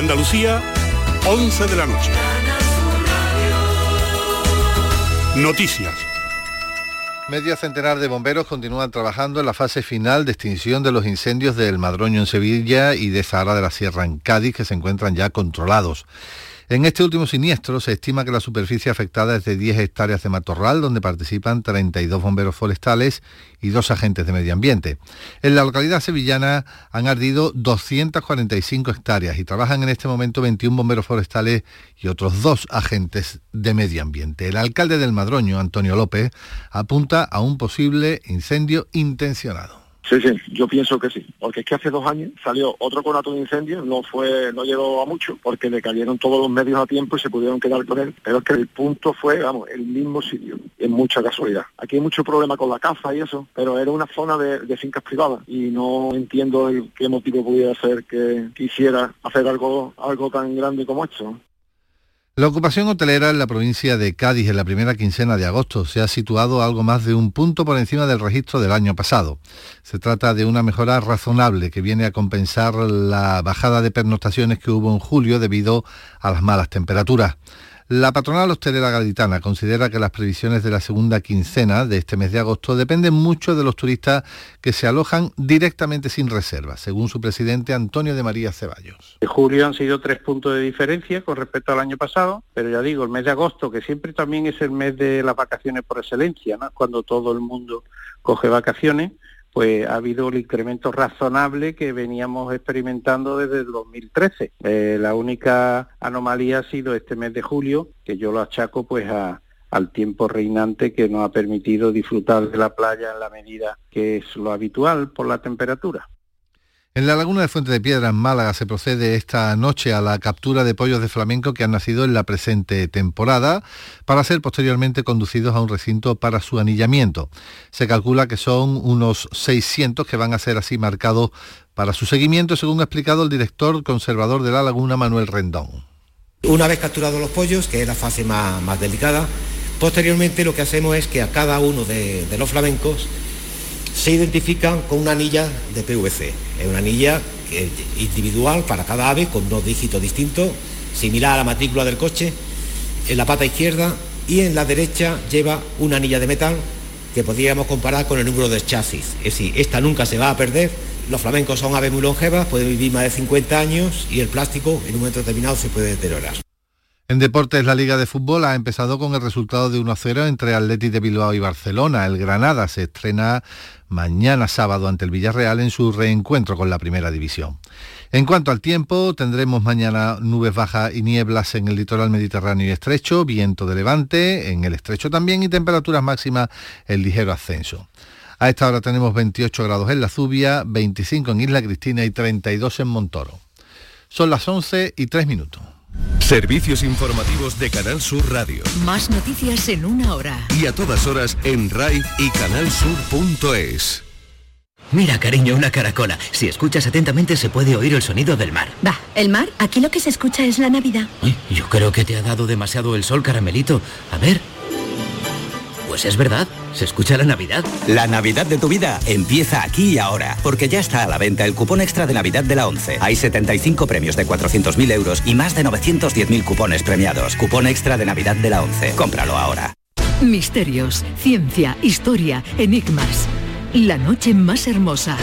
Andalucía, 11 de la noche. Noticias. Medio centenar de bomberos continúan trabajando en la fase final de extinción de los incendios del Madroño en Sevilla y de Zahara de la Sierra en Cádiz, que se encuentran ya controlados. En este último siniestro se estima que la superficie afectada es de 10 hectáreas de matorral, donde participan 32 bomberos forestales y dos agentes de medio ambiente. En la localidad sevillana han ardido 245 hectáreas y trabajan en este momento 21 bomberos forestales y otros dos agentes de medio ambiente. El alcalde del Madroño, Antonio López, apunta a un posible incendio intencionado. Sí, sí, yo pienso que sí, porque es que hace dos años salió otro conato de incendio, no fue, no llegó a mucho, porque le cayeron todos los medios a tiempo y se pudieron quedar con él, pero es que el punto fue, vamos, el mismo sitio, en mucha casualidad. Aquí hay mucho problema con la caza y eso, pero era una zona de, de fincas privadas y no entiendo el qué motivo pudiera ser que quisiera hacer algo, algo tan grande como esto. La ocupación hotelera en la provincia de Cádiz en la primera quincena de agosto se ha situado algo más de un punto por encima del registro del año pasado. Se trata de una mejora razonable que viene a compensar la bajada de pernoctaciones que hubo en julio debido a las malas temperaturas. La patronal hostelera gaditana considera que las previsiones de la segunda quincena de este mes de agosto dependen mucho de los turistas que se alojan directamente sin reserva, según su presidente Antonio de María Ceballos. En julio han sido tres puntos de diferencia con respecto al año pasado, pero ya digo, el mes de agosto, que siempre también es el mes de las vacaciones por excelencia, cuando todo el mundo coge vacaciones, pues ha habido el incremento razonable que veníamos experimentando desde el 2013. Eh, la única anomalía ha sido este mes de julio, que yo lo achaco pues al tiempo reinante que nos ha permitido disfrutar de la playa en la medida que es lo habitual por la temperatura. En la laguna de Fuente de Piedra, en Málaga, se procede esta noche a la captura de pollos de flamenco que han nacido en la presente temporada para ser posteriormente conducidos a un recinto para su anillamiento. Se calcula que son unos 600 que van a ser así marcados para su seguimiento, según ha explicado el director conservador de la laguna, Manuel Rendón. Una vez capturados los pollos, que es la fase más, delicada, posteriormente lo que hacemos es que a cada uno de los flamencos se identifican con una anilla de PVC. Es una anilla individual para cada ave con dos dígitos distintos, similar a la matrícula del coche, en la pata izquierda y en la derecha lleva una anilla de metal que podríamos comparar con el número del chasis. Es decir, esta nunca se va a perder. Los flamencos son aves muy longevas, pueden vivir más de 50 años y el plástico en un momento determinado se puede deteriorar. En deportes, la Liga de Fútbol ha empezado con el resultado de 1-0 entre Athletic de Bilbao y Barcelona. El Granada se estrena mañana sábado ante el Villarreal en su reencuentro con la Primera División. En cuanto al tiempo, tendremos mañana nubes bajas y nieblas en el litoral mediterráneo y estrecho, viento de levante en el estrecho también y temperaturas máximas en ligero ascenso. A esta hora tenemos 28 grados en la Zubia, 25 en Isla Cristina y 32 en Montoro. Son las 11 y 3 minutos. Servicios informativos de Canal Sur Radio. Más noticias en una hora. Y a todas horas en RAI y canalsur.es. Mira, cariño, una caracola. Si escuchas atentamente se puede oír el sonido del mar. Va, ¿el mar? Aquí lo que se escucha es la Navidad. yo creo que te ha dado demasiado el sol, caramelito. A ver. Pues es verdad, se escucha la Navidad. La Navidad de tu vida empieza aquí y ahora, porque ya está a la venta el cupón extra de Navidad de la 11. Hay 75 premios de 400.000 euros y más de 910.000 cupones premiados. Cupón extra de Navidad de la 11. Cómpralo ahora. Misterios, ciencia, historia, enigmas. La noche más hermosa.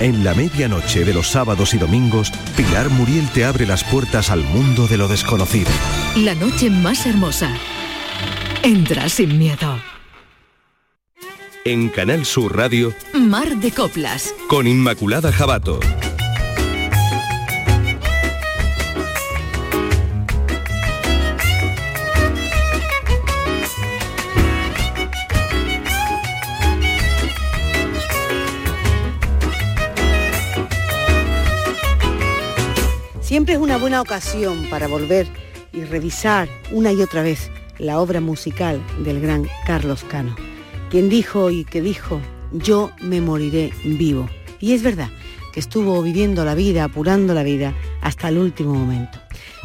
En la medianoche de los sábados y domingos, Pilar Muriel te abre las puertas al mundo de lo desconocido. La noche más hermosa. Entra sin miedo. En Canal Sur Radio, Mar de Coplas. Con Inmaculada Jabato. Siempre es una buena ocasión para volver y revisar una y otra vez la obra musical del gran Carlos Cano quien dijo y que dijo, yo me moriré vivo. Y es verdad que estuvo viviendo la vida, apurando la vida hasta el último momento.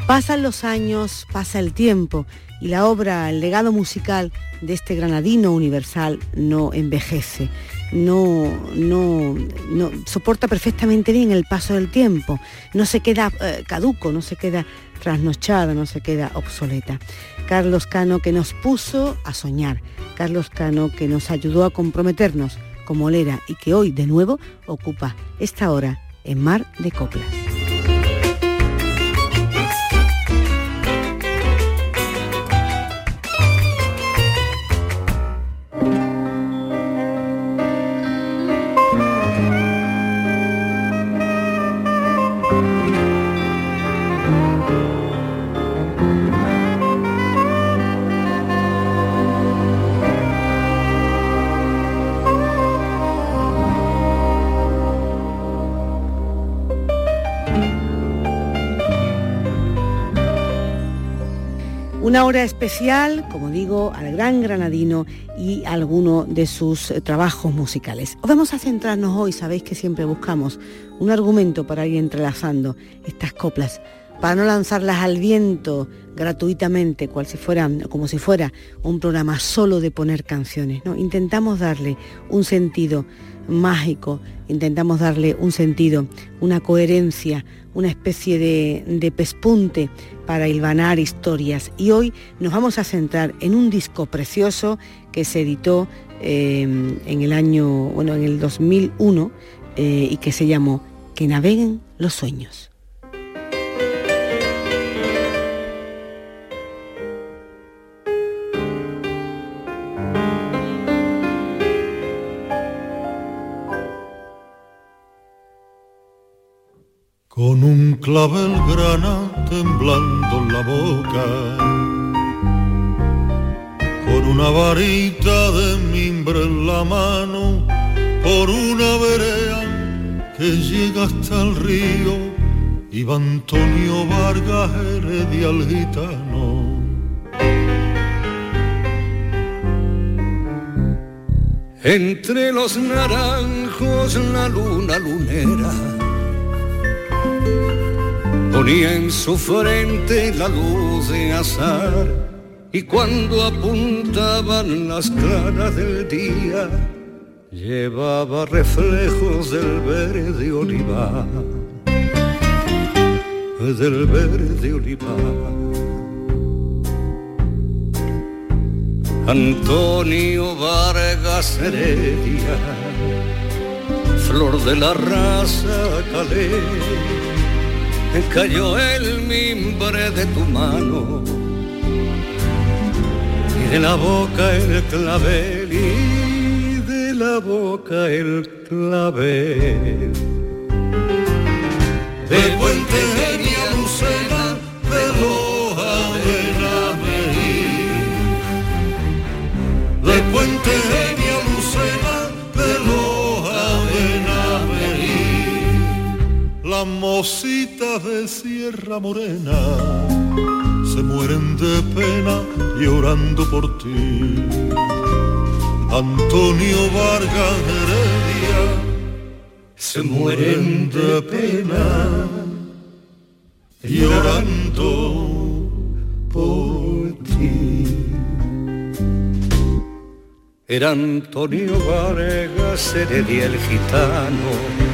Pasan los años, pasa el tiempo y la obra, el legado musical de este granadino universal no envejece. no, no, no soporta perfectamente bien el paso del tiempo, no se queda eh, caduco, no se queda trasnochada, no se queda obsoleta. Carlos Cano que nos puso a soñar, Carlos Cano que nos ayudó a comprometernos como Lera y que hoy de nuevo ocupa esta hora en Mar de Coplas. Una hora especial, como digo, al gran granadino y alguno de sus eh, trabajos musicales. Os vamos a centrarnos hoy, sabéis que siempre buscamos un argumento para ir entrelazando estas coplas, para no lanzarlas al viento gratuitamente, cual si fuera, como si fuera un programa solo de poner canciones. ¿no? Intentamos darle un sentido mágico, intentamos darle un sentido, una coherencia, una especie de, de pespunte para hilvanar historias. Y hoy nos vamos a centrar en un disco precioso que se editó eh, en el año, bueno, en el 2001 eh, y que se llamó Que naveguen los sueños. Un clavel grana temblando en la boca, con una varita de mimbre en la mano, por una verea que llega hasta el río, iba Antonio Vargas Heredia el gitano. Entre los naranjos la luna lunera ponía en su frente la luz de azar y cuando apuntaban las claras del día llevaba reflejos del verde olivar, del verde olivar. Antonio Vargas Heredia, flor de la raza calé cayó el mimbre de tu mano y de la boca el clavel y de la boca el clavel. De Puente Genia Lucena, de Loja de Namerí. De Puente Genia Namerí. La mosita de Sierra Morena se mueren de pena llorando por ti. Antonio Vargas Heredia se mueren de pena llorando por ti. Era Antonio Vargas Heredia el gitano,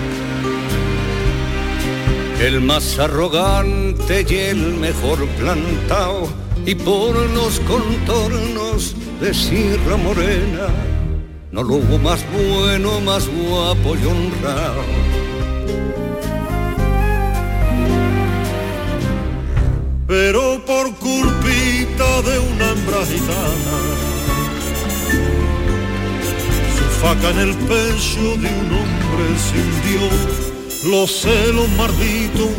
el más arrogante y el mejor plantado, y por los contornos de Sierra Morena, no lo hubo más bueno, más guapo y honrado. pero por culpita de una hembra gitana, su faca en el pecho de un hombre se hundió, los celos malditos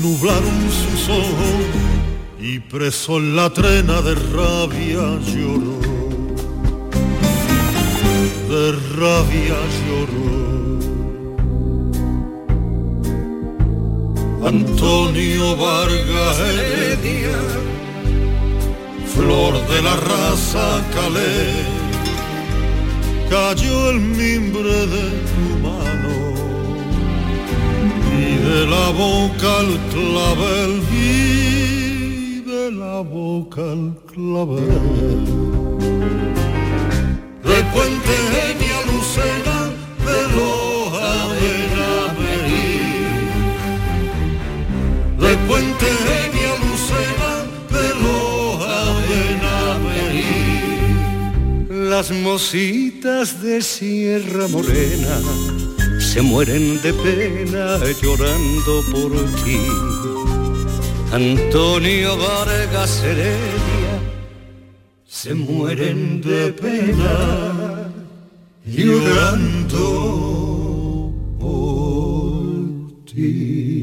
nublaron sus ojos y preso en la trena de rabia lloró, de rabia lloró. Antonio Vargas Heredia, flor de la raza calé, cayó el mimbre de de la boca al clavel y de la boca al clavel. De puente genia lucena de Loja de Naverí. Del puente genia lucena de Loja de Las mositas de Sierra Morena se mueren de pena llorando por ti. Antonio Vargas Heredia se mueren de pena llorando por ti.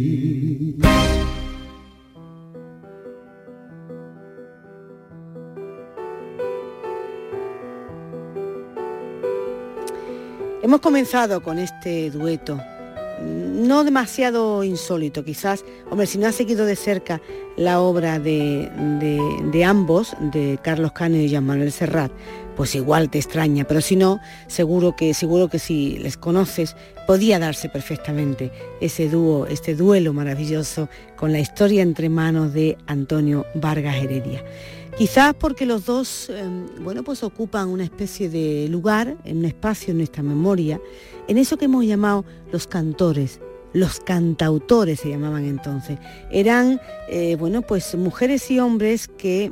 Hemos comenzado con este dueto, no demasiado insólito quizás, hombre, si no has seguido de cerca la obra de, de ambos, de Carlos Cano y Jean Manuel Serrat, pues igual te extraña, pero si no, seguro que, seguro que si les conoces, podía darse perfectamente ese dúo, este duelo maravilloso con la historia entre manos de Antonio Vargas Heredia. Quizás porque los dos, em, bueno, pues ocupan una especie de lugar, en un espacio en nuestra memoria, en eso que hemos llamado los cantores, los cantautores se llamaban entonces. Eran, eh, bueno, pues mujeres y hombres que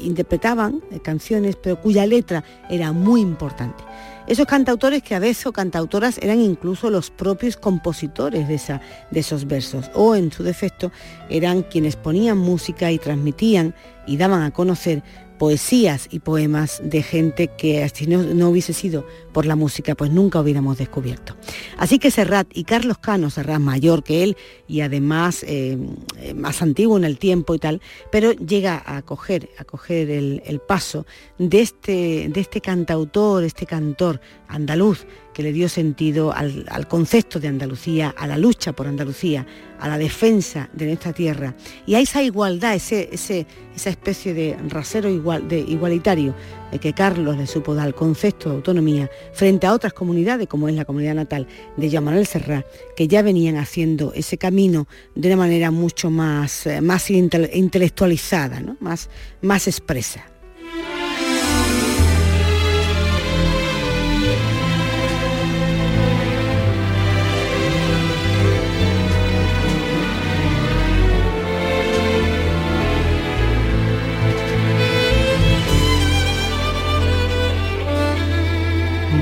interpretaban eh, canciones, pero cuya letra era muy importante. Esos cantautores que a veces o cantautoras eran incluso los propios compositores de, esa, de esos versos o en su defecto eran quienes ponían música y transmitían y daban a conocer poesías y poemas de gente que si no, hubiese sido por la música, pues nunca hubiéramos descubierto. Así que Serrat y Carlos Cano, Serrat mayor que él y además eh, más antiguo en el tiempo y tal, pero llega a coger, a coger el, paso de este, de este cantautor, este cantor andaluz que le dio sentido al, concepto de Andalucía, a la lucha por Andalucía, a la defensa de nuestra tierra y a esa igualdad, ese, esa especie de rasero igual, de igualitario eh, que Carlos le supo dar al concepto de autonomía frente a otras comunidades, como es la comunidad natal de Jean Manuel Serrat, que ya venían haciendo ese camino de una manera mucho más, eh, más intelectualizada, más, más expresa.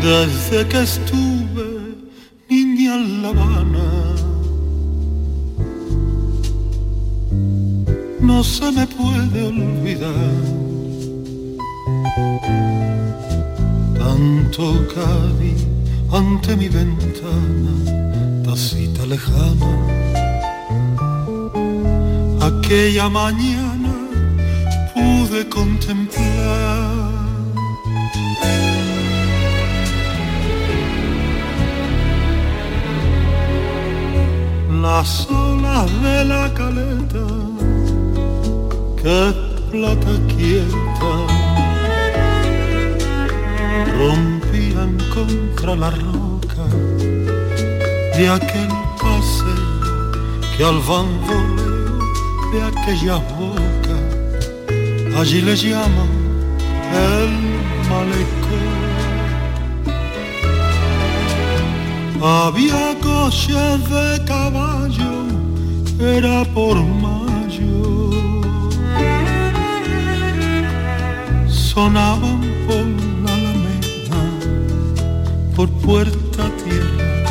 Desde que estuve niña en La Habana. No se me puede olvidar tanto Cádiz ante mi ventana, tacita lejana. Aquella mañana pude contemplar las olas de la caleta que plata quieta. Rompían contra la roca de aquel paseo que al bamboleo de aquella boca allí le llaman el malecón Había coches de caballo, era por mayo. Sonaban por la alameda, por puerta tierra,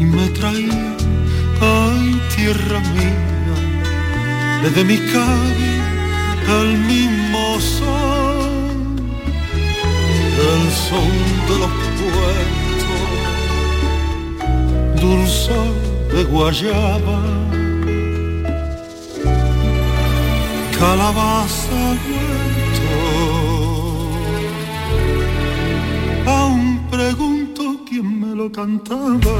y me traían, ay tierra mía, desde mi calle el mismo son, el son de los pueblos dulzor de guayaba, calabaza muerto. Aún pregunto quién me lo cantaba.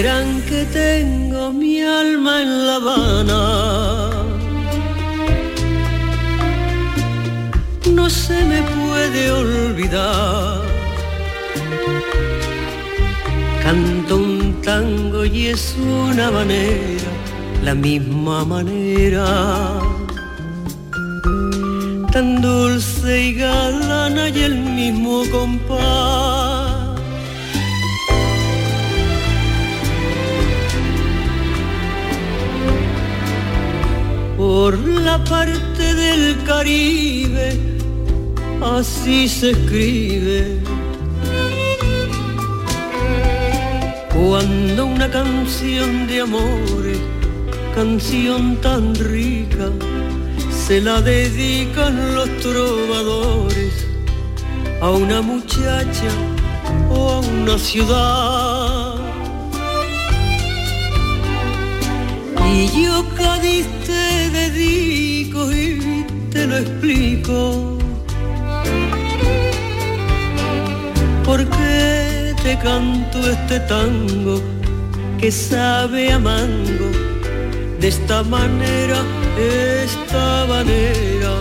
Verán que tengo mi alma en La Habana. No se me puede olvidar. Canto un tango y es una manera, la misma manera tan dulce y galana y el mismo compás. Por la parte del Caribe, así se escribe. Cuando una canción de amores, canción tan rica, se la dedican los trovadores a una muchacha o a una ciudad. Y yo Cádiz te dedico y te lo explico. Porque te canto este tango que sabe a mango de esta manera esta manera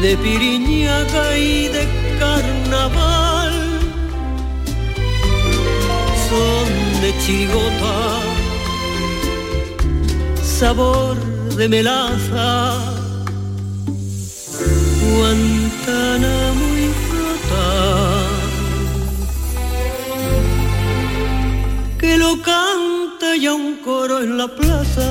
de piriñaca y de carnaval son de chigota, sabor de melaza, Guantánamo y flota, que lo canta ya un coro en la plaza.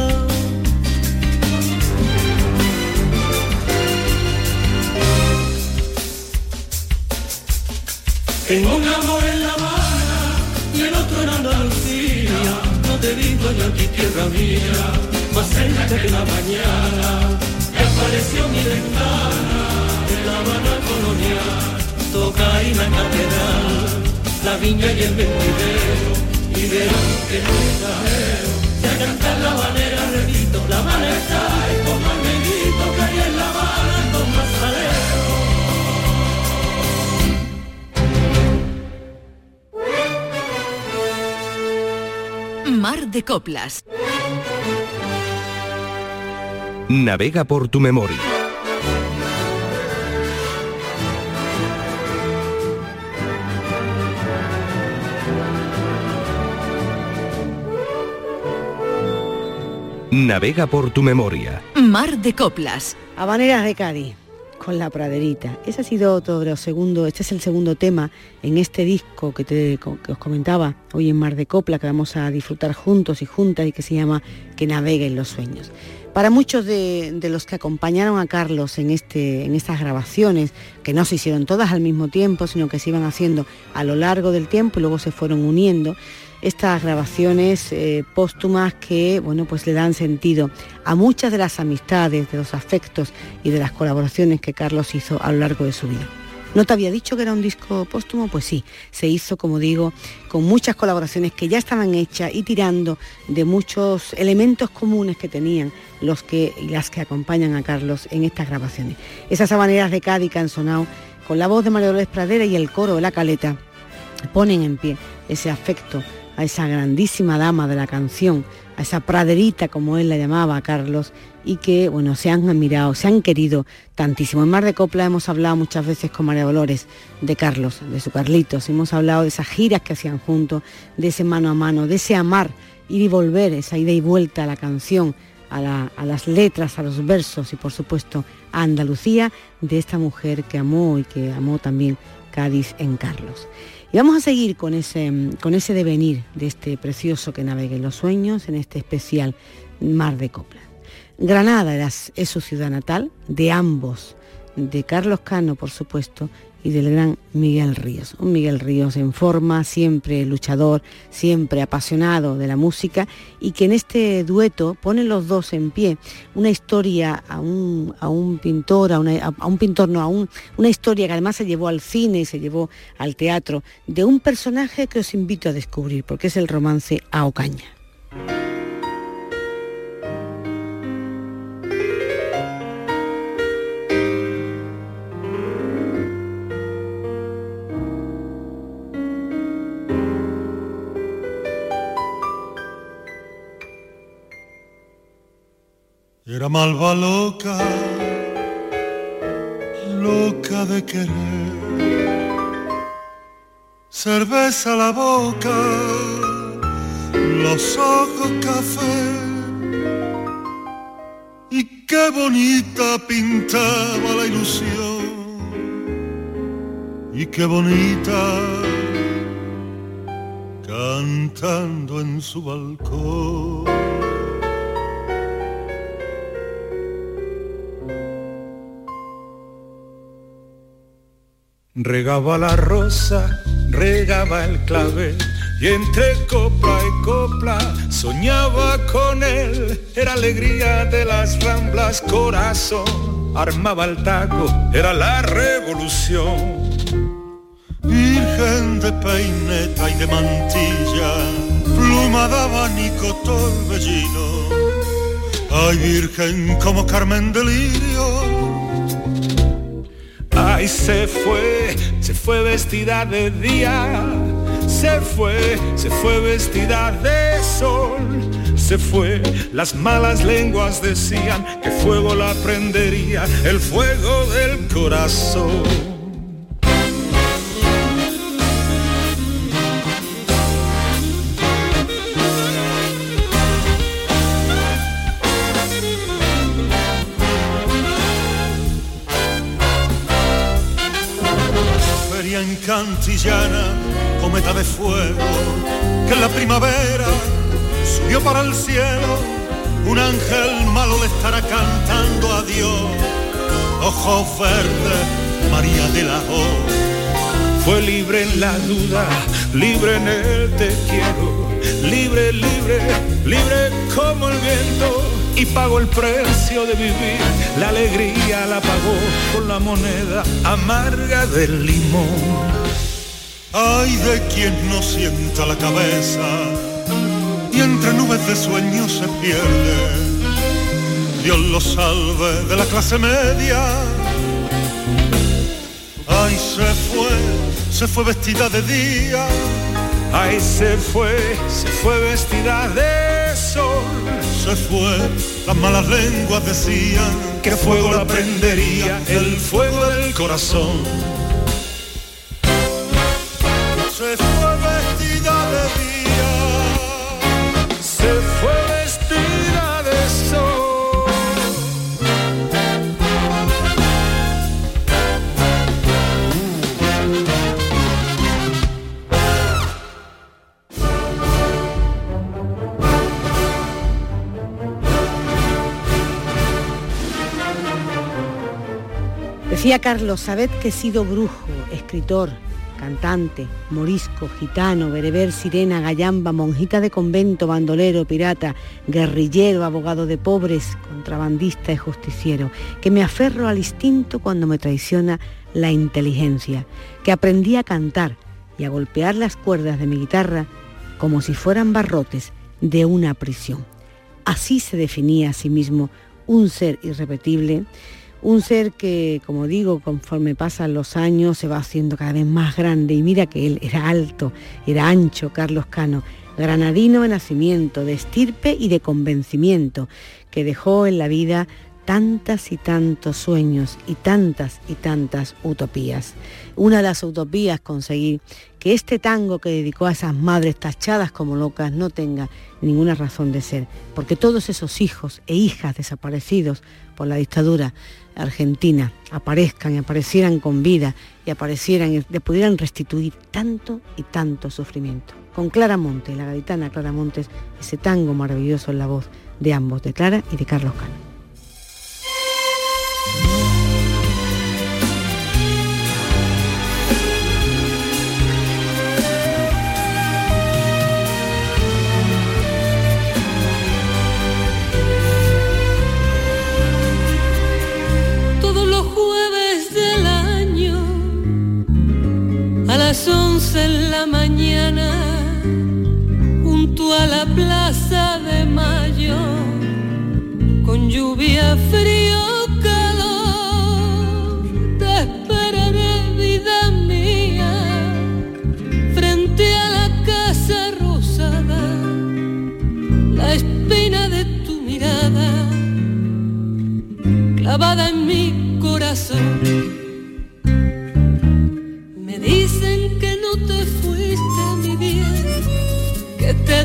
Tengo un amor en La Habana y el otro en Andalucía. No te digo yo aquí tierra mía, más cerca que la mañana. Que apareció mi ventana en La Habana colonial. Toca y la catedral, la viña y el vendidero. Y verán que no exagero. Si a cantar la banera, repito, la Habana está y como el negrito que en La Habana, con más. Mar de Coplas. Navega por tu memoria. Navega por tu memoria. Mar de Coplas. Habaneras de Cádiz con la praderita. Ese ha sido otro segundo, este es el segundo tema en este disco que, te, que os comentaba hoy en Mar de Copla, que vamos a disfrutar juntos y juntas y que se llama Que naveguen los sueños. Para muchos de, los que acompañaron a Carlos en, este, en estas grabaciones, que no se hicieron todas al mismo tiempo, sino que se iban haciendo a lo largo del tiempo y luego se fueron uniendo, estas grabaciones eh, póstumas que bueno pues le dan sentido a muchas de las amistades, de los afectos y de las colaboraciones que Carlos hizo a lo largo de su vida. ¿No te había dicho que era un disco póstumo? Pues sí, se hizo, como digo, con muchas colaboraciones que ya estaban hechas y tirando de muchos elementos comunes que tenían los que y las que acompañan a Carlos en estas grabaciones. Esas habaneras de Cádiz que han sonado con la voz de María Dolores Pradera y el coro de la caleta ponen en pie ese afecto a esa grandísima dama de la canción, a esa praderita como él la llamaba a Carlos y que bueno se han admirado, se han querido tantísimo. En Mar de Copla hemos hablado muchas veces con María Dolores de Carlos, de su Carlitos, hemos hablado de esas giras que hacían juntos, de ese mano a mano, de ese amar, ir y volver, esa ida y vuelta a la canción, a, a las letras, a los versos y por supuesto a Andalucía de esta mujer que amó y que amó también Cádiz en Carlos. Y vamos a seguir con ese, con ese devenir de este precioso que navegue en los sueños en este especial Mar de Copla. Granada es su ciudad natal, de ambos, de Carlos Cano, por supuesto, y del gran Miguel Ríos. Un Miguel Ríos en forma, siempre luchador, siempre apasionado de la música y que en este dueto ponen los dos en pie una historia a un, a un pintor, a, un pintor, no, a un, una historia que además se llevó al cine se llevó al teatro, de un personaje que os invito a descubrir, porque es el romance a Ocaña. Era malva loca, loca de querer. Cerveza la boca, los ojos café. Y qué bonita pintaba la ilusión. Y qué bonita cantando en su balcón. Regaba la rosa, regaba el clavel y entre copla y copla soñaba con él. Era alegría de las ramblas, corazón, armaba el taco, era la revolución. Virgen de peineta y de mantilla, pluma de abanico torbellino. Ay, virgen como Carmen de Lirio Ay, se fue, se fue vestida de día, se fue, se fue vestida de sol, se fue, las malas lenguas decían que fuego la prendería, el fuego del corazón. Cantillana, cometa de fuego, que en la primavera subió para el cielo, un ángel malo le estará cantando a Dios, ojos verdes, María de la O. Fue libre en la duda, libre en el te quiero, libre, libre, libre como el viento y pagó el precio de vivir. La alegría la pagó con la moneda amarga del limón. Ay de quien no sienta la cabeza y entre nubes de sueños se pierde. Dios lo salve de la clase media. Ay, se fue, se fue vestida de día. Ay, se fue, se fue vestida de sol. Se fue, las malas lenguas decían que fuego la prendería, el fuego del corazón Decía Carlos, sabed que he sido brujo, escritor, cantante, morisco, gitano, bereber, sirena, gallamba, monjita de convento, bandolero, pirata, guerrillero, abogado de pobres, contrabandista y justiciero, que me aferro al instinto cuando me traiciona la inteligencia, que aprendí a cantar y a golpear las cuerdas de mi guitarra como si fueran barrotes de una prisión. Así se definía a sí mismo un ser irrepetible un ser que, como digo, conforme pasan los años se va haciendo cada vez más grande y mira que él era alto, era ancho, Carlos Cano, granadino de nacimiento, de estirpe y de convencimiento, que dejó en la vida tantas y tantos sueños y tantas y tantas utopías. Una de las utopías conseguir que este tango que dedicó a esas madres tachadas como locas no tenga ninguna razón de ser, porque todos esos hijos e hijas desaparecidos por la dictadura argentina aparezcan y aparecieran con vida y aparecieran le pudieran restituir tanto y tanto sufrimiento. Con Clara Montes, la gaditana Clara Montes, ese tango maravilloso en la voz de ambos, de Clara y de Carlos Cano.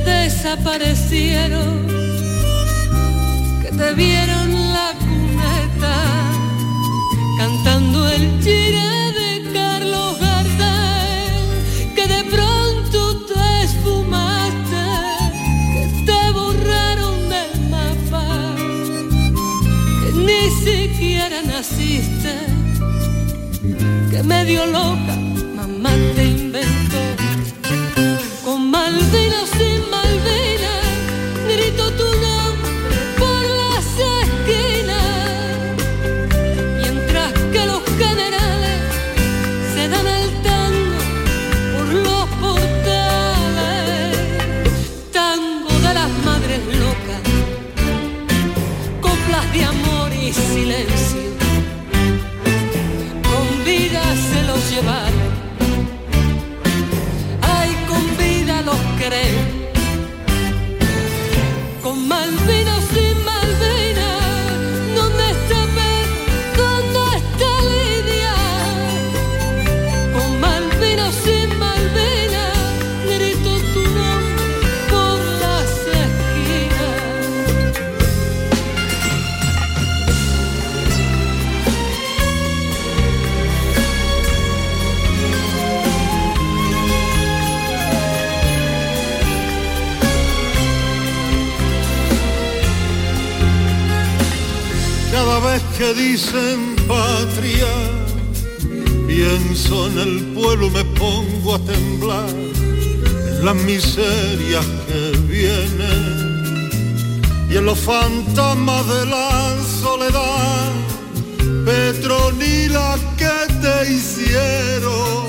Desaparecieron, que te vieron el chile de Carlos Gardel, que de pronto te esfumaste, que te borraron del mapa, que ni siquiera naciste, que medio loca se que dicen patria, pienso en el pueblo, me pongo a temblar en las miserias que vienen y en los fantasmas de la soledad. Petronila, que te hicieron?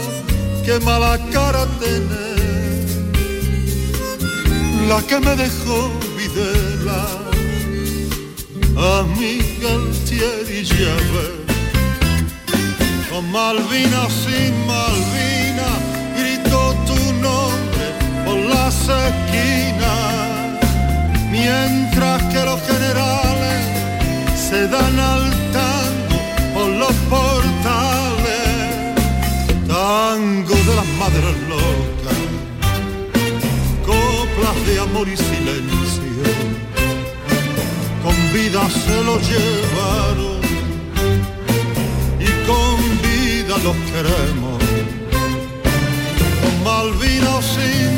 Qué mala cara tener, la que me dejó Videla amiga Altieri Llaver. Con Malvina sin Malvina, gritó tu nombre por las esquinas, mientras que los generales se dan al tango por los portales, tango de las madres locas, coplas de amor y silencio vida se los llevaron y con vida los queremos. Con Malvina o sin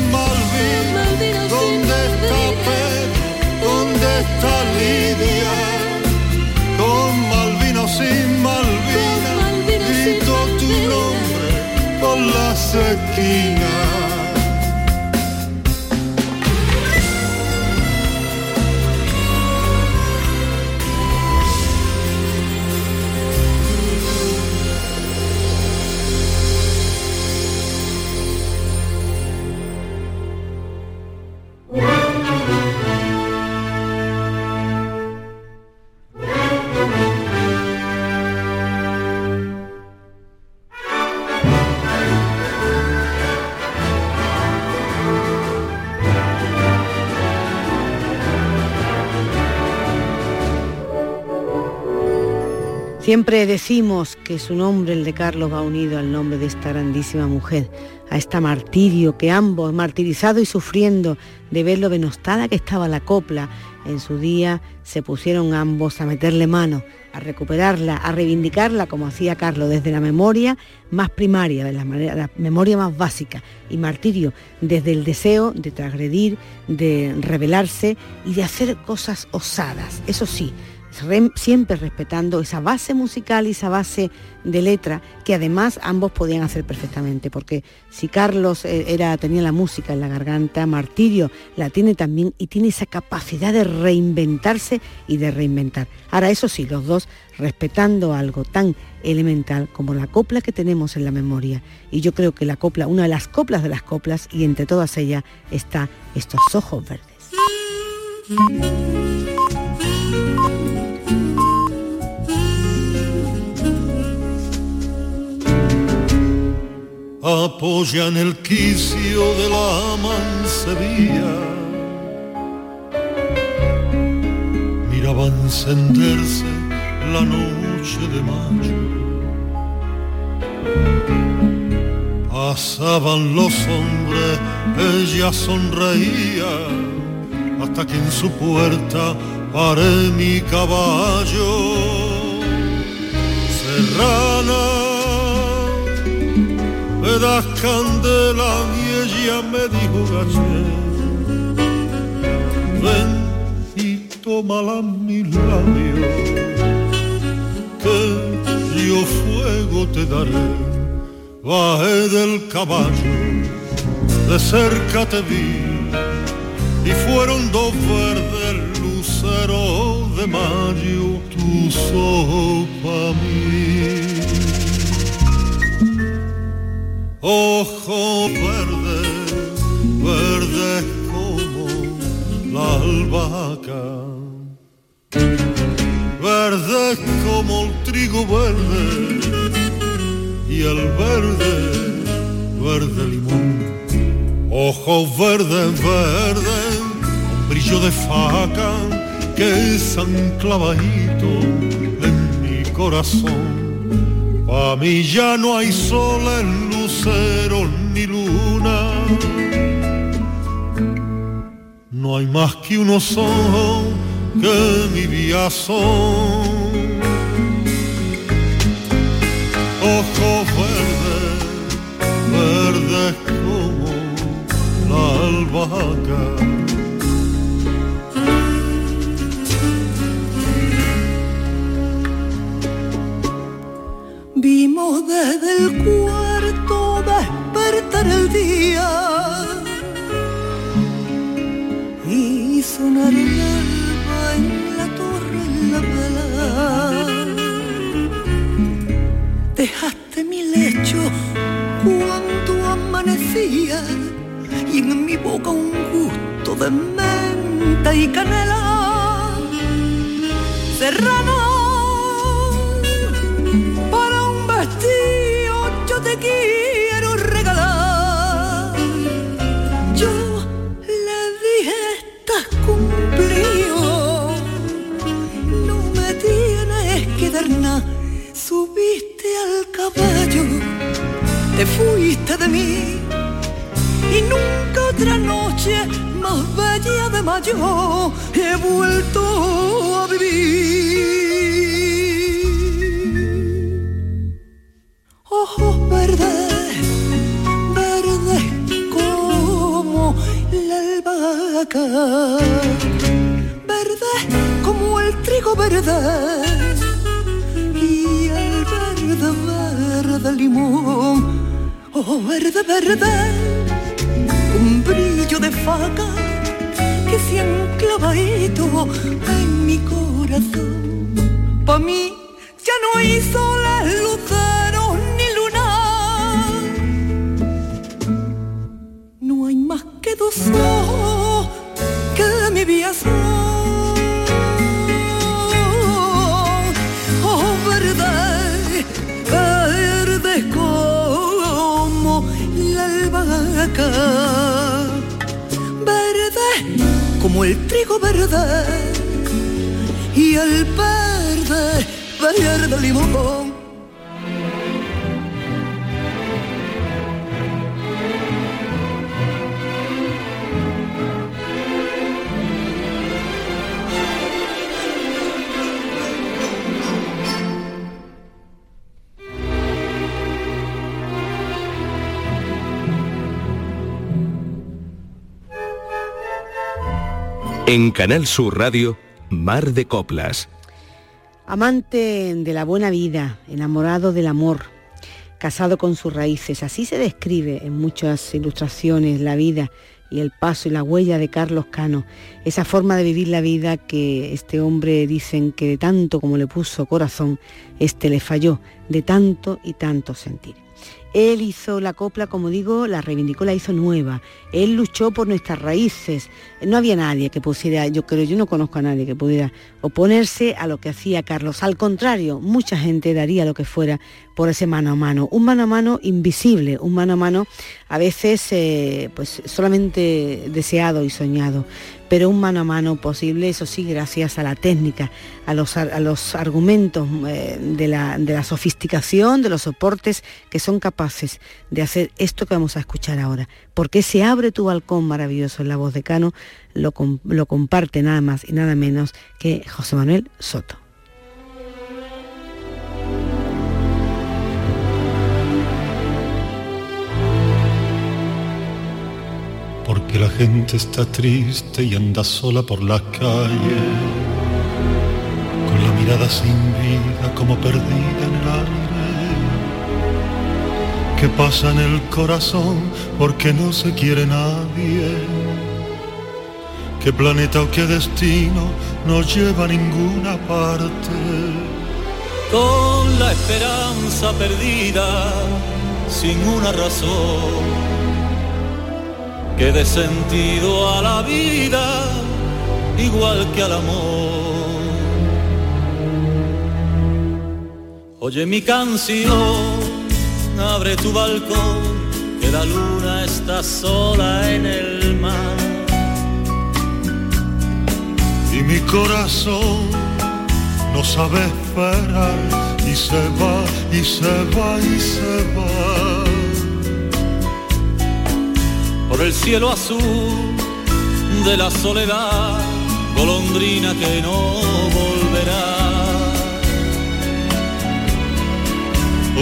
Siempre decimos que su nombre, el de Carlos, va unido al nombre de esta grandísima mujer, a esta martirio que ambos, martirizado y sufriendo de ver lo denostada que estaba la copla, en su día se pusieron ambos a meterle mano, a recuperarla, a reivindicarla como hacía Carlos desde la memoria más primaria, de la, la memoria más básica, y martirio desde el deseo de transgredir, de rebelarse y de hacer cosas osadas. Eso sí, siempre respetando esa base musical y esa base de letra que además ambos podían hacer perfectamente porque si Carlos eh, era tenía la música en la garganta Martirio la tiene también y tiene esa capacidad de reinventarse y de reinventar. Ahora eso sí los dos respetando algo tan elemental como la copla que tenemos en la memoria. Y yo creo que la copla una de las coplas de las coplas y entre todas ellas está estos ojos verdes apoya en el quicio de la mancebía. Miraba encenderse la noche de mayo Pasaban los hombres, ella sonreía, hasta que en su puerta paré mi caballo. Serrana, das candela y ella me dijo gaché. Ven y tómala mis labios, que yo fuego te daré. Bajé del caballo, de cerca te vi, y fueron dos verdes luceros de mayo, tus ojos pa' mí. Ojos verdes, verdes como la albahaca, verdes como el trigo verde y el verde, verde limón. Ojos verdes, verdes, con brillo de faca que están clavaditos en mi corazón. Pa' mí ya no hay sol, lucero ni luna. No hay más que unos ojos que mi vida son. Ojos verdes, verdes como la albahaca. Vimos desde el y sonar el alba en la torre en la vela. Dejaste mi lecho cuando amanecía y en mi boca un gusto de menta y canela. Serrano te fuiste de mí y nunca otra noche más bella de mayo he vuelto a vivir. Ojos verdes, verdes como la albahaca, verdes como el trigo verde y el verde, verde limón. Oh, verde, verde, un brillo de faca que se clavado en mi corazón. Pa' mí ya no hay soles, luceros ni luna. No hay más que dos ojos que mi vida son. Oh, verde verde como el trigo verde y el verde, verde limón. En Canal Sur Radio, Mar de Coplas. Amante de la buena vida, enamorado del amor, casado con sus raíces. Así se describe en muchas ilustraciones la vida y el paso y la huella de Carlos Cano. Esa forma de vivir la vida que este hombre dicen que de tanto como le puso corazón, este le falló, de tanto y tanto sentir. Él hizo la copla, como digo, la reivindicó, la hizo nueva. Él luchó por nuestras raíces. No había nadie que pusiera, yo creo, yo no conozco a nadie que pudiera oponerse a lo que hacía Carlos. Al contrario, mucha gente daría lo que fuera por ese mano a mano. Un mano a mano invisible, un mano a mano a veces eh, pues solamente deseado y soñado. Pero un mano a mano posible, eso sí, gracias a la técnica, a los, a los argumentos eh, de, la, de la sofisticación, de los soportes que son capaces de hacer esto que vamos a escuchar ahora. Porque se abre tu balcón maravilloso en la voz de Cano, lo, lo comparte nada más y nada menos que José Manuel Soto. Porque la gente está triste y anda sola por la calle, con la mirada sin vida como perdida en el aire, que pasa en el corazón porque no se quiere nadie, qué planeta o qué destino nos lleva a ninguna parte. Con la esperanza perdida, sin una razón que dé sentido a la vida igual que al amor. Oye mi canción, abre tu balcón, que la luna está sola en el mar. Y mi corazón no sabe esperar y se va, y se va, y se va por el cielo azul de la soledad, golondrina que no volverá.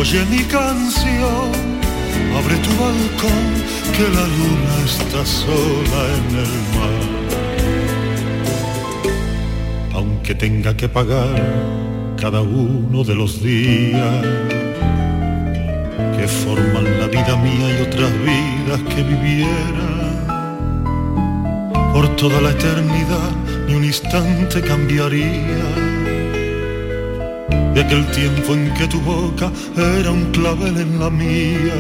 Oye mi canción, abre tu balcón, que la luna está sola en el mar. Aunque tenga que pagar cada uno de los días forman la vida mía y otras vidas que viviera. Por toda la eternidad ni un instante cambiaría de aquel tiempo en que tu boca era un clavel en la mía.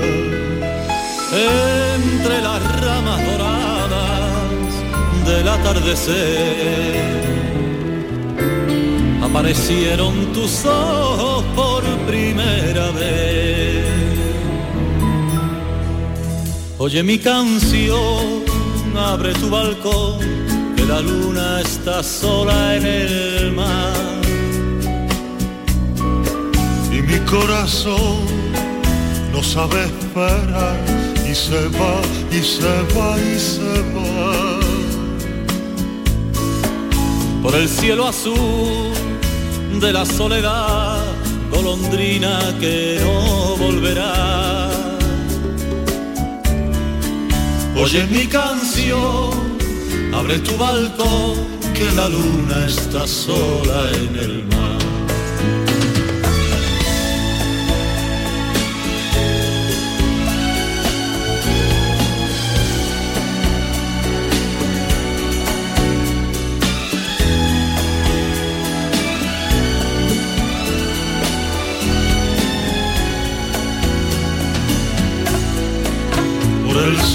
Entre las ramas doradas del atardecer aparecieron tus ojos por primera vez Oye mi canción, abre tu balcón, que la luna está sola en el mar. Y mi corazón no sabe esperar y se va, y se va, y se va. Por el cielo azul de la soledad, golondrina que no volverá Oye mi canción, abre tu balcón, que la luna está sola en el mar.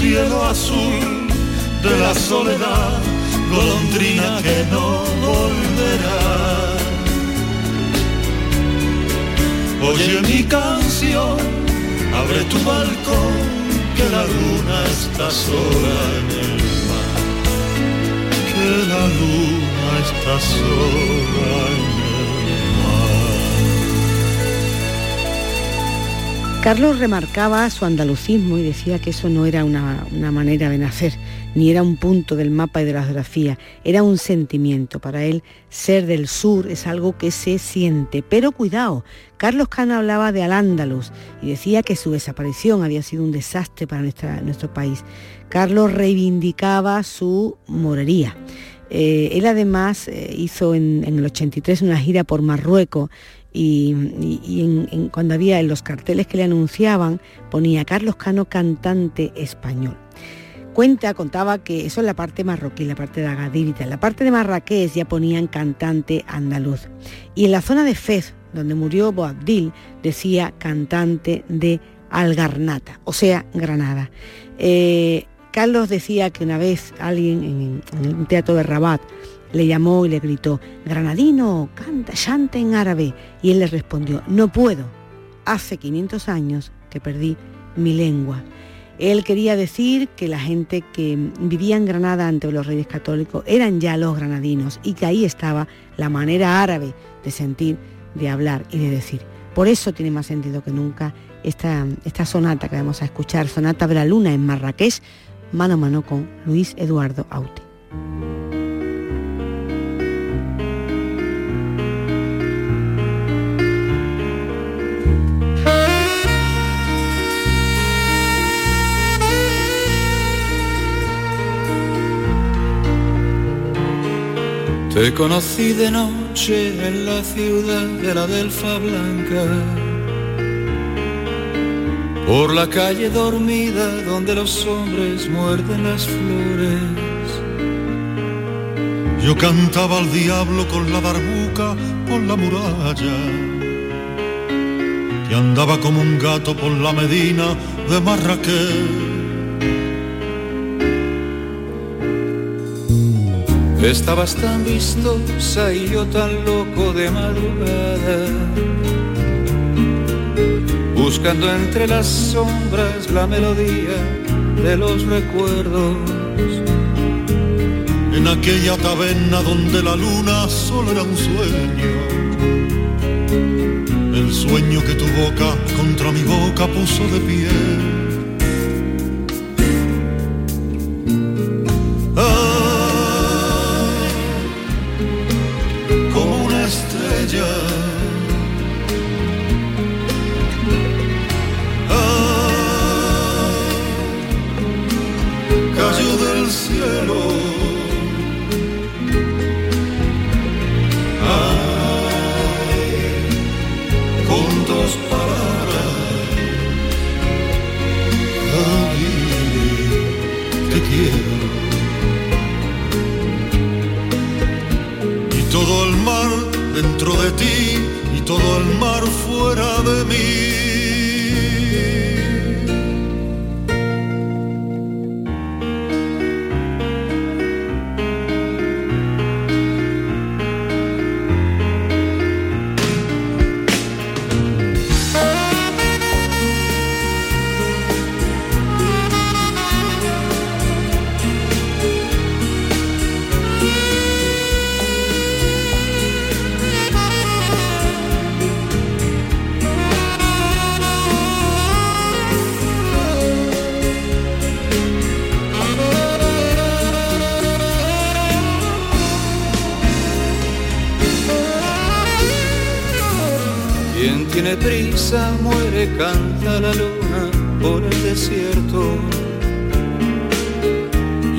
Cielo azul de la soledad, golondrina que no volverá. Oye mi canción, abre tu balcón, que la luna está sola en el mar. Que la luna está sola en el mar. Carlos remarcaba su andalucismo y decía que eso no era una, manera de nacer, ni era un punto del mapa y de la geografía, era un sentimiento. Para él, ser del sur es algo que se siente. Pero cuidado, Carlos Cano hablaba de Al-Ándalus y decía que su desaparición había sido un desastre para nuestro país. Carlos reivindicaba su morería. Eh, él además eh, hizo en, en el 83 una gira por Marruecos y, cuando había en los carteles que le anunciaban ponía Carlos Cano cantante español. Cuenta, contaba que eso es la parte marroquí, la parte de Agadir En la parte de Marrakech ya ponían cantante andaluz. Y en la zona de Fez, donde murió Boabdil, decía cantante de Algarnata, o sea, Granada. Eh, Carlos decía que una vez alguien en, en teatro de Rabat le llamó y le gritó, Granadino, canta, chante en árabe. Y él le respondió, no puedo. Hace 500 años que perdí mi lengua. Él quería decir que la gente que vivía en Granada ante los reyes católicos eran ya los granadinos y que ahí estaba la manera árabe de sentir, de hablar y de decir. Por eso tiene más sentido que nunca esta, esta sonata que vamos a escuchar, Sonata de la Luna en Marrakech, mano a mano con Luis Eduardo Aute. Te conocí de noche en la ciudad de la Delfa Blanca, por la calle dormida donde los hombres muerden las flores. Yo cantaba al diablo con la barbuca por la muralla, y andaba como un gato por la medina de Marrakech. Estabas tan vistosa y yo tan loco de madrugada, buscando entre las sombras la melodía de los recuerdos. En aquella taberna donde la luna solo era un sueño, el sueño que tu boca contra mi boca puso de pie.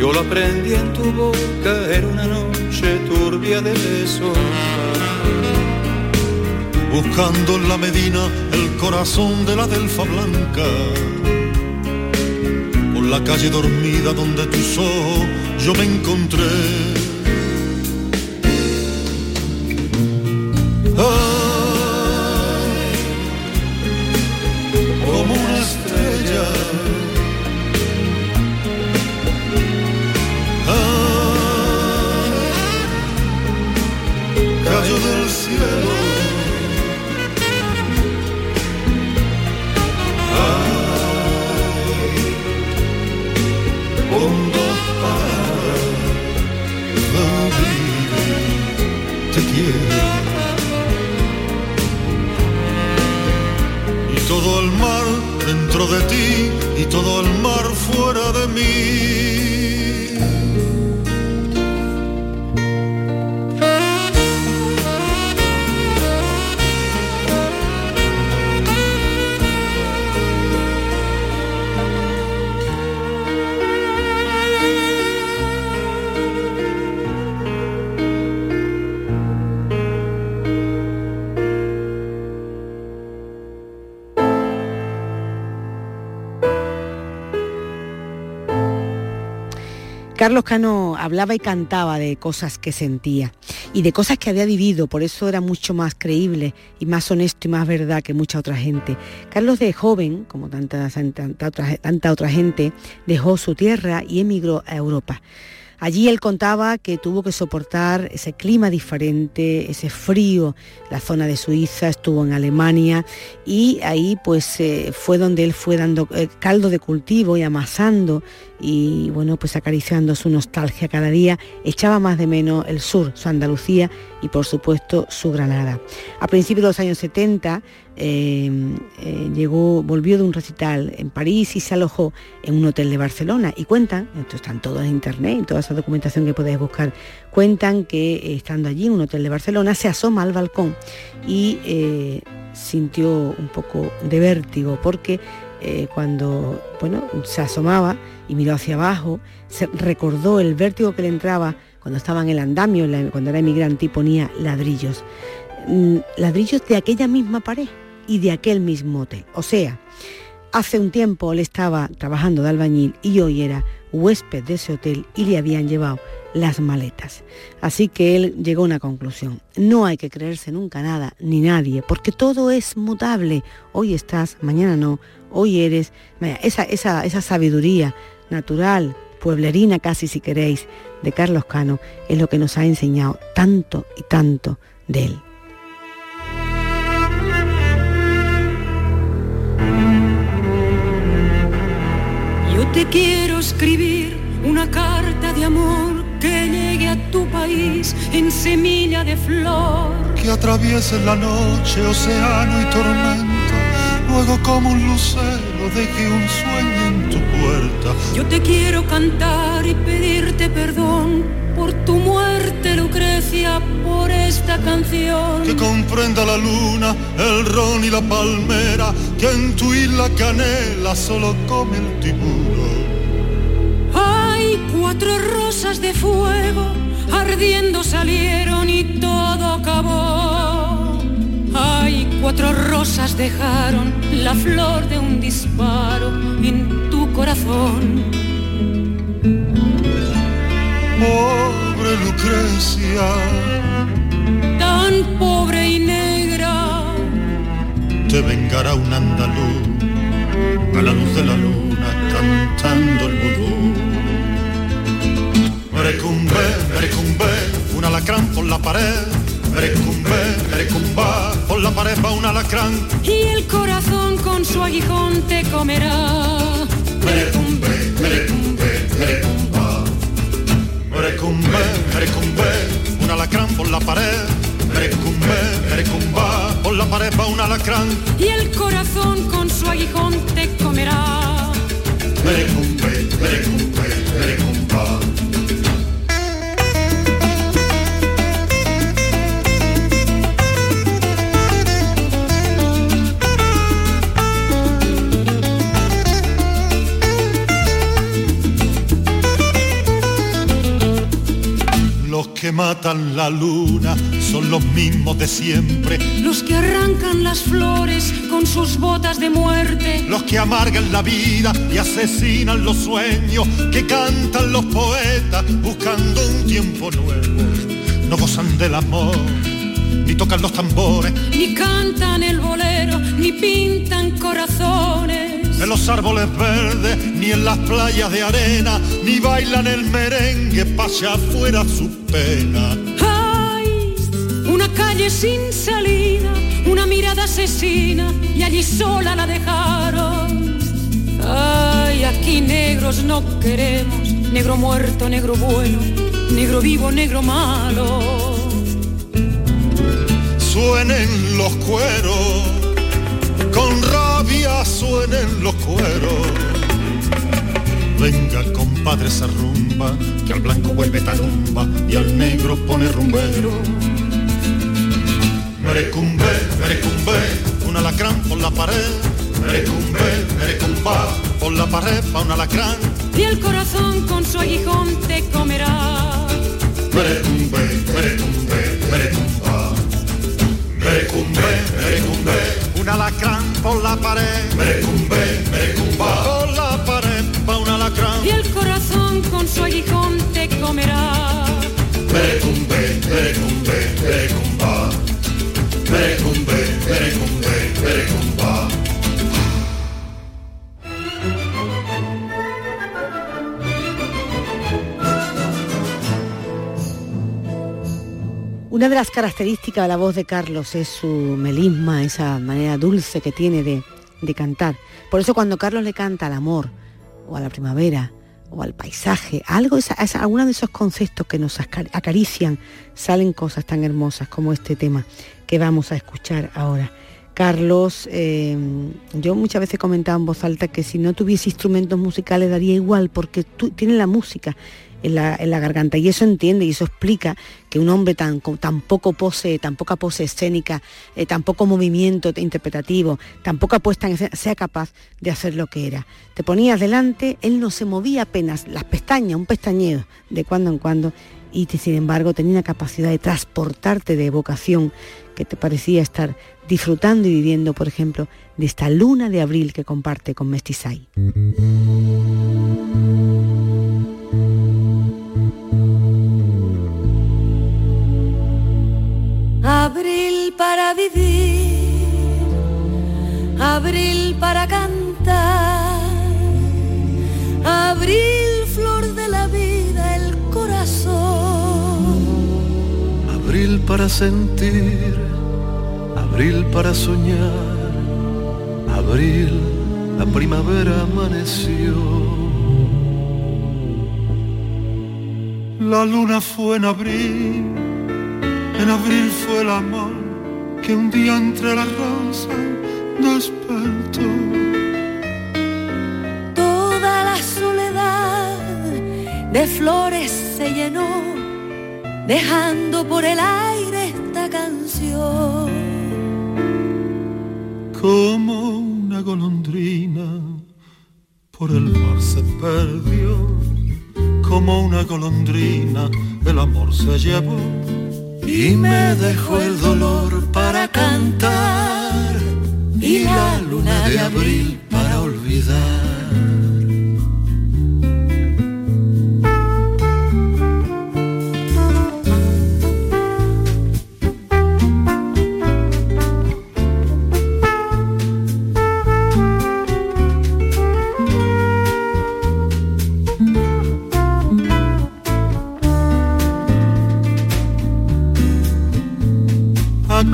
Yo lo aprendí en tu boca, era una noche turbia de besos. Buscando en la Medina el corazón de la Delfa Blanca. Por la calle dormida donde tus ojos yo me encontré. Carlos Cano hablaba y cantaba de cosas que sentía y de cosas que había vivido, por eso era mucho más creíble y más honesto y más verdad que mucha otra gente. Carlos de joven, como tanta, otra, tanta otra gente, dejó su tierra y emigró a Europa. Allí él contaba que tuvo que soportar ese clima diferente, ese frío, la zona de Suiza, estuvo en Alemania y ahí pues eh, fue donde él fue dando eh, caldo de cultivo y amasando y bueno, pues acariciando su nostalgia cada día, echaba más de menos el sur, su Andalucía y por supuesto su Granada. A principios de los años 70 em, eh, llegó, volvió de un recital en París y se alojó en un hotel de Barcelona y cuentan, esto están todos en internet, toda esa documentación que podéis buscar, cuentan que eh, estando allí en un hotel de Barcelona se asoma al balcón y eh, sintió un poco de vértigo porque cuando bueno, se asomaba y miró hacia abajo, se recordó el vértigo que le entraba cuando estaba en el andamio, cuando era emigrante y ponía ladrillos. Mm, ladrillos de aquella misma pared y de aquel mismo hotel. O sea, hace un tiempo él estaba trabajando de albañil y hoy era huésped de ese hotel y le habían llevado las maletas. Así que él llegó a una conclusión. No hay que creerse nunca nada ni nadie, porque todo es mutable. Hoy estás, mañana no, hoy eres. Esa, esa, esa sabiduría natural, pueblerina casi si queréis, de Carlos Cano, es lo que nos ha enseñado tanto y tanto de él. Yo te quiero escribir una carta de amor que llegue a tu país en semilla de flor. Que atraviese la noche, océano y tormenta, luego como un lucero deje un sueño en tu puerta. Yo te quiero cantar y pedirte perdón por tu muerte, Lucrecia, por esta canción. Que comprenda la luna, el ron y la palmera, que en tu isla canela solo come el tiburón. Hay cuatro rosas de fuego, ardiendo salieron y todo acabó. Cuatro rosas dejaron la flor de un disparo en tu corazón. Pobre Lucrecia, Tan pobre y negra, te vengará un andaluz a la luz de la luna cantando el vudú. Merecumbe, merecumbe, un alacrán por la pared. Merecumbe, merecumba, por la pared va un alacrán. y el corazón con su aguijón te comerá. Merecumbe, merecumbe, merecumba. Merecumbe, merecumbe, un alacrán por la pared. Merecumbe, merecumba, por la pared va un alacrán. y el corazón con su aguijón te comerá. Merecumbe, merecumbe, merecumba. Matan la luna son los mismos de siempre. Los que arrancan las flores con sus botas de muerte. Los que amargan la vida y asesinan los sueños, que cantan los poetas buscando un tiempo nuevo. No gozan del amor, ni tocan los tambores, Ni cantan el bolero, ni pintan corazones. en los árboles verdes, ni en las playas de arena, ni bailan el merengue, pasa afuera su pena. Hay una calle sin salida, una mirada asesina y allí sola la dejaron. Ay, aquí negros no queremos, negro muerto, negro bueno, negro vivo, negro malo. Suenen los cueros, con rabia suenen los cueros. Venga, compadre, esa rumba, que al blanco vuelve tarumba y al negro pone rumbero. Merecumbe, merecumbe, un alacrán por la pared. Merecumbe, merecumba, por la pared va un alacrán. Y el corazón con su aguijón te comerá. Merecumbe, merecumbe, merecumba. Merecumbe, merecumbe, un alacrán por la pared. Merecumbe, merecumba, y el corazón con su aguijón te comerá. Precumbe, precumbe, precumba. Precumbe, precumbe, precumba. Una de las características de la voz de Carlos es su melisma, esa manera dulce que tiene de, de cantar. Por eso cuando Carlos le canta al amor, o a la primavera, o al paisaje, algo, esa, esa, alguno de esos conceptos que nos acarician, salen cosas tan hermosas como este tema que vamos a escuchar ahora. Carlos, eh, yo muchas veces he comentado en voz alta que si no tuviese instrumentos musicales daría igual, porque tú, tiene la música en la, garganta y eso entiende y eso explica que un hombre tan, tan poco pose, tan poca pose escénica, eh, tan poco movimiento interpretativo, tan poca puesta en escena, sea capaz de hacer lo que era. Te ponías delante, él no se movía apenas las pestañas, un pestañeo de cuando en cuando y sin embargo tenía capacidad de transportarte de evocación que te parecía estar disfrutando y viviendo, por ejemplo, de esta luna de abril que comparte con Mestizay. Para vivir, abril para cantar, abril flor de la vida, el corazón. Abril para sentir, abril para soñar, abril, la primavera amaneció. La luna fue en abril en abril fue el amor que un día entre las rosas despertó. Toda la soledad de flores se llenó, dejando por el aire esta canción. Como una golondrina por el mar se perdió, como una golondrina el amor se llevó y me dejó el dolor para cantar y la luna de abril para olvidar.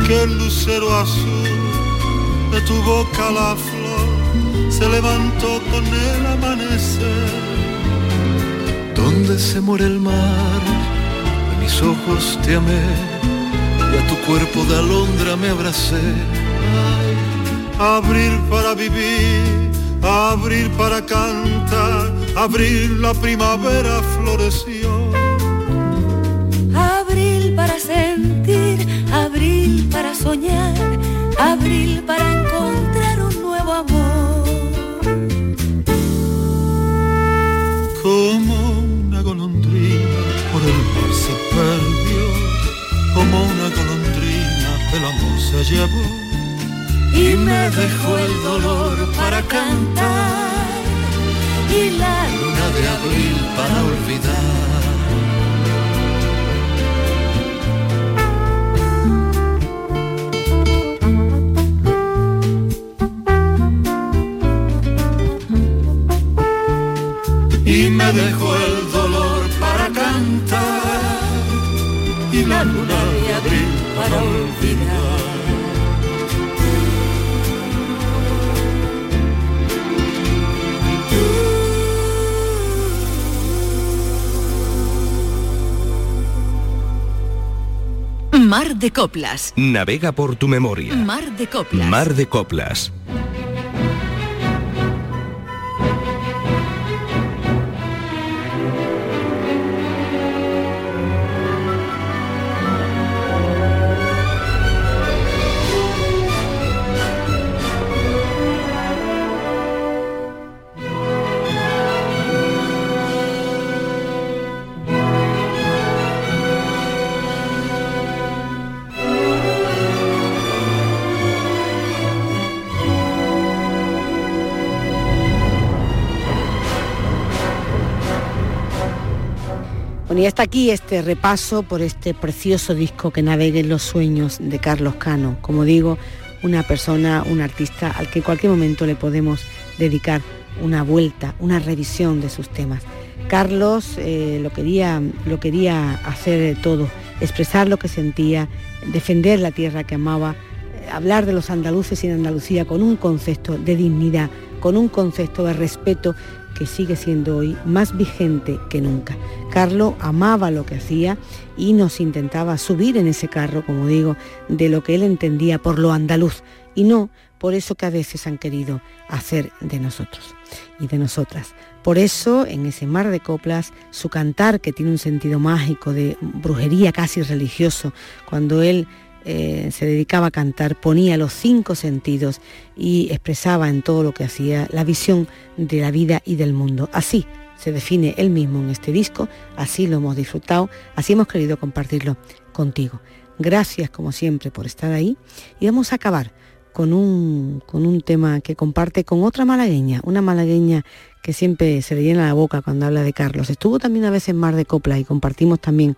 Aquel lucero azul de tu boca la flor se levantó con el amanecer. Donde se muere el mar, mis ojos te amé y a tu cuerpo de alondra me abracé. Abrir para vivir, abrir para cantar, abrir la primavera floreció. Abril para sentir, soñar, abril para encontrar un nuevo amor. Como una golondrina por el mar se perdió, como una golondrina el amor se llevó y me dejó el dolor para cantar y la luna de abril para olvidar. Mar de Coplas. Navega por tu memoria. Mar de Coplas. Mar de Coplas. Y hasta aquí este repaso por este precioso disco que navegue en los sueños de Carlos Cano. Como digo, una persona, un artista al que en cualquier momento le podemos dedicar una vuelta, una revisión de sus temas. Carlos eh, lo, quería, lo quería hacer todo, expresar lo que sentía, defender la tierra que amaba, eh, hablar de los andaluces y Andalucía con un concepto de dignidad, con un concepto de respeto que sigue siendo hoy más vigente que nunca. Carlos amaba lo que hacía y nos intentaba subir en ese carro, como digo, de lo que él entendía por lo andaluz y no por eso que a veces han querido hacer de nosotros y de nosotras. Por eso, en ese mar de coplas, su cantar, que tiene un sentido mágico, de brujería casi religioso, cuando él eh, se dedicaba a cantar, ponía los cinco sentidos y expresaba en todo lo que hacía la visión de la vida y del mundo. Así se define él mismo en este disco, así lo hemos disfrutado, así hemos querido compartirlo contigo. Gracias como siempre por estar ahí y vamos a acabar con un, con un tema que comparte con otra malagueña, una malagueña que siempre se le llena la boca cuando habla de Carlos. Estuvo también a veces Mar de Copla y compartimos también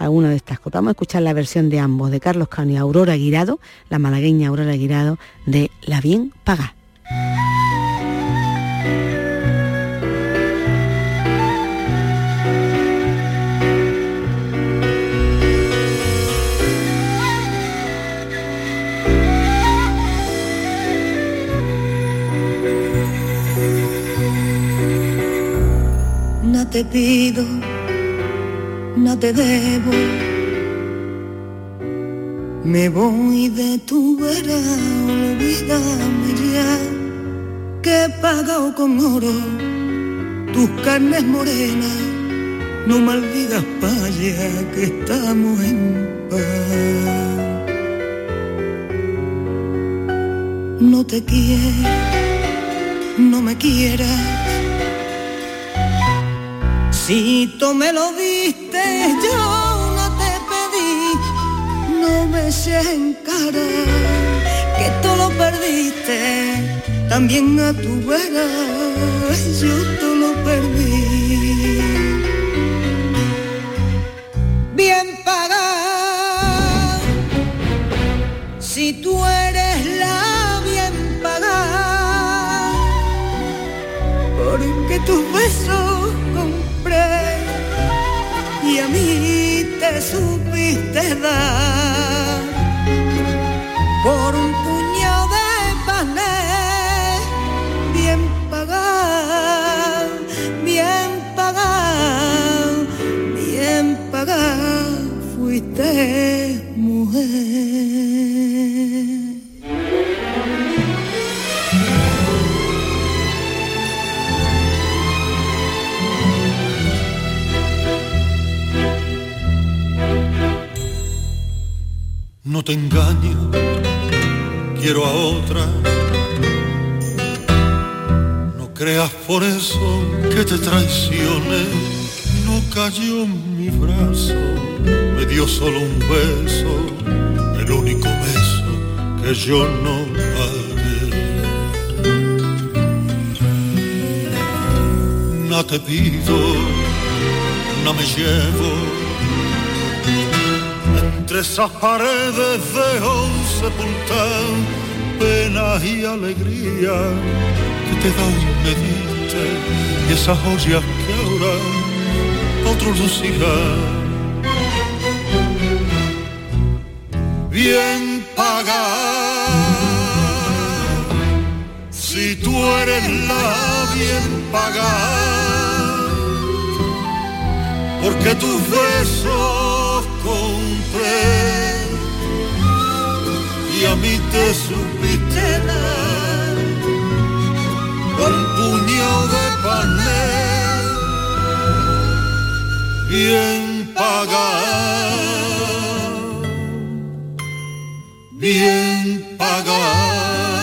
alguna de estas coplas. Vamos a escuchar la versión de ambos, de Carlos Cano y Aurora Guirado, la malagueña Aurora Guirado, de La Bien Paga. No te pido, no te debo. Me voy de tu vera, olvídame ya, que he pagado con oro tus carnes morenas. No maldigas paya que estamos en paz. No te quiero, no me quieras. Si tú me lo diste, yo no te pedí, no me eches en cara que tú lo perdiste, también a tu vera, yo te lo perdí. Por un puñado de panes bien pagado, bien pagado, bien pagado fuiste No te engaño, quiero a otra. No creas por eso que te traicione. No cayó mi brazo, me dio solo un beso, el único beso que yo no pagué. No te pido, no me llevo entre esas paredes dejo sepultar pena y alegría que te da un medite y esas joyas que ahora otro lucirá. Bien pagada, si tú eres la bien pagada, porque tus besos compré y a mí te supiste dar con puño de panel bien pagado, bien pagado,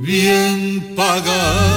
bien pagado.